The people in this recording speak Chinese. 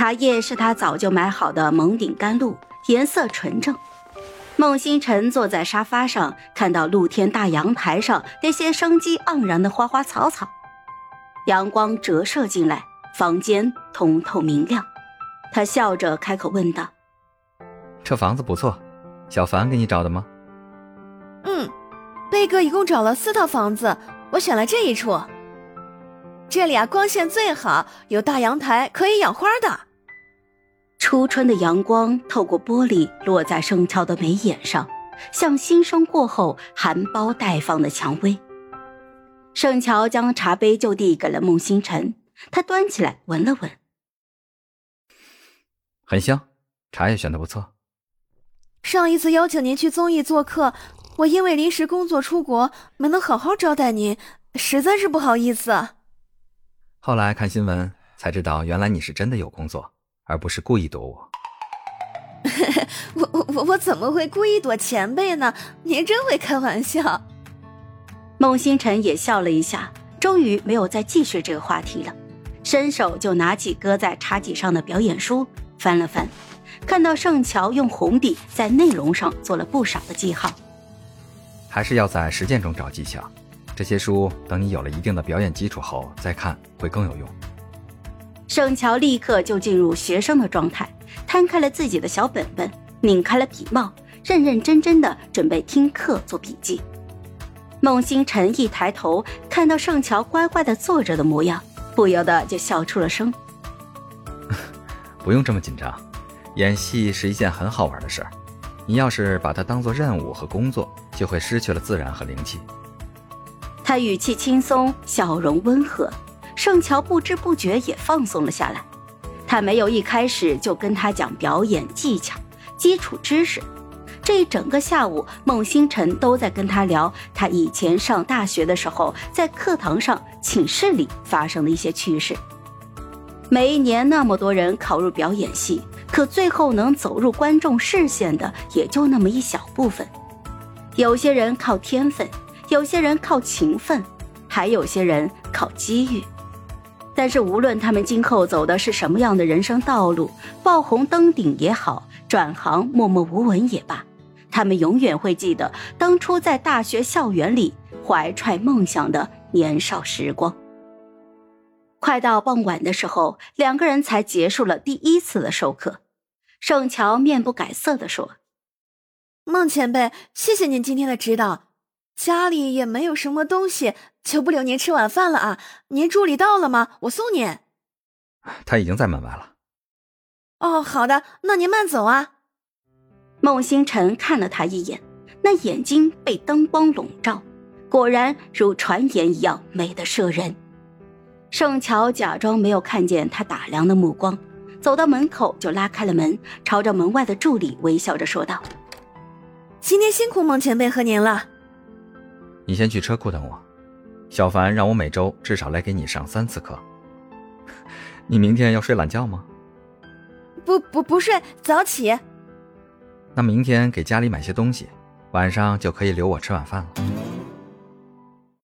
茶叶是他早就买好的蒙顶甘露，颜色纯正。孟星辰坐在沙发上，看到露天大阳台上那些生机盎然的花花草草，阳光折射进来，房间通透明亮。他笑着开口问道：“这房子不错，小凡给你找的吗？”“嗯，贝哥一共找了四套房子，我选了这一处。”这里啊，光线最好，有大阳台，可以养花的。初春的阳光透过玻璃落在盛乔的眉眼上，像新生过后含苞待放的蔷薇。盛乔将茶杯就递给了孟星辰，他端起来闻了闻，很香，茶叶选的不错。上一次邀请您去综艺做客，我因为临时工作出国，没能好好招待您，实在是不好意思。后来看新闻才知道，原来你是真的有工作，而不是故意躲我。我我我怎么会故意躲前辈呢？您真会开玩笑。孟星辰也笑了一下，终于没有再继续这个话题了，伸手就拿起搁在茶几上的表演书翻了翻，看到盛乔用红笔在内容上做了不少的记号。还是要在实践中找技巧。这些书等你有了一定的表演基础后再看会更有用。盛乔立刻就进入学生的状态，摊开了自己的小本本，拧开了笔帽，认认真真的准备听课做笔记。孟星辰一抬头看到盛乔乖乖的坐着的模样，不由得就笑出了声。不用这么紧张，演戏是一件很好玩的事儿，你要是把它当做任务和工作，就会失去了自然和灵气。他语气轻松，笑容温和，盛乔不知不觉也放松了下来。他没有一开始就跟他讲表演技巧、基础知识，这一整个下午，孟星辰都在跟他聊他以前上大学的时候在课堂上、寝室里发生的一些趣事。每一年那么多人考入表演系，可最后能走入观众视线的也就那么一小部分，有些人靠天分。有些人靠勤奋，还有些人靠机遇。但是无论他们今后走的是什么样的人生道路，爆红登顶也好，转行默默无闻也罢，他们永远会记得当初在大学校园里怀揣梦想的年少时光。快到傍晚的时候，两个人才结束了第一次的授课。盛乔面不改色地说：“孟前辈，谢谢您今天的指导。”家里也没有什么东西，就不留您吃晚饭了啊！您助理到了吗？我送您。他已经在门外了。哦，好的，那您慢走啊。孟星辰看了他一眼，那眼睛被灯光笼罩，果然如传言一样美得摄人。盛乔假装没有看见他打量的目光，走到门口就拉开了门，朝着门外的助理微笑着说道：“今天辛苦孟前辈和您了。”你先去车库等我，小凡让我每周至少来给你上三次课。你明天要睡懒觉吗？不不不睡，早起。那明天给家里买些东西，晚上就可以留我吃晚饭了。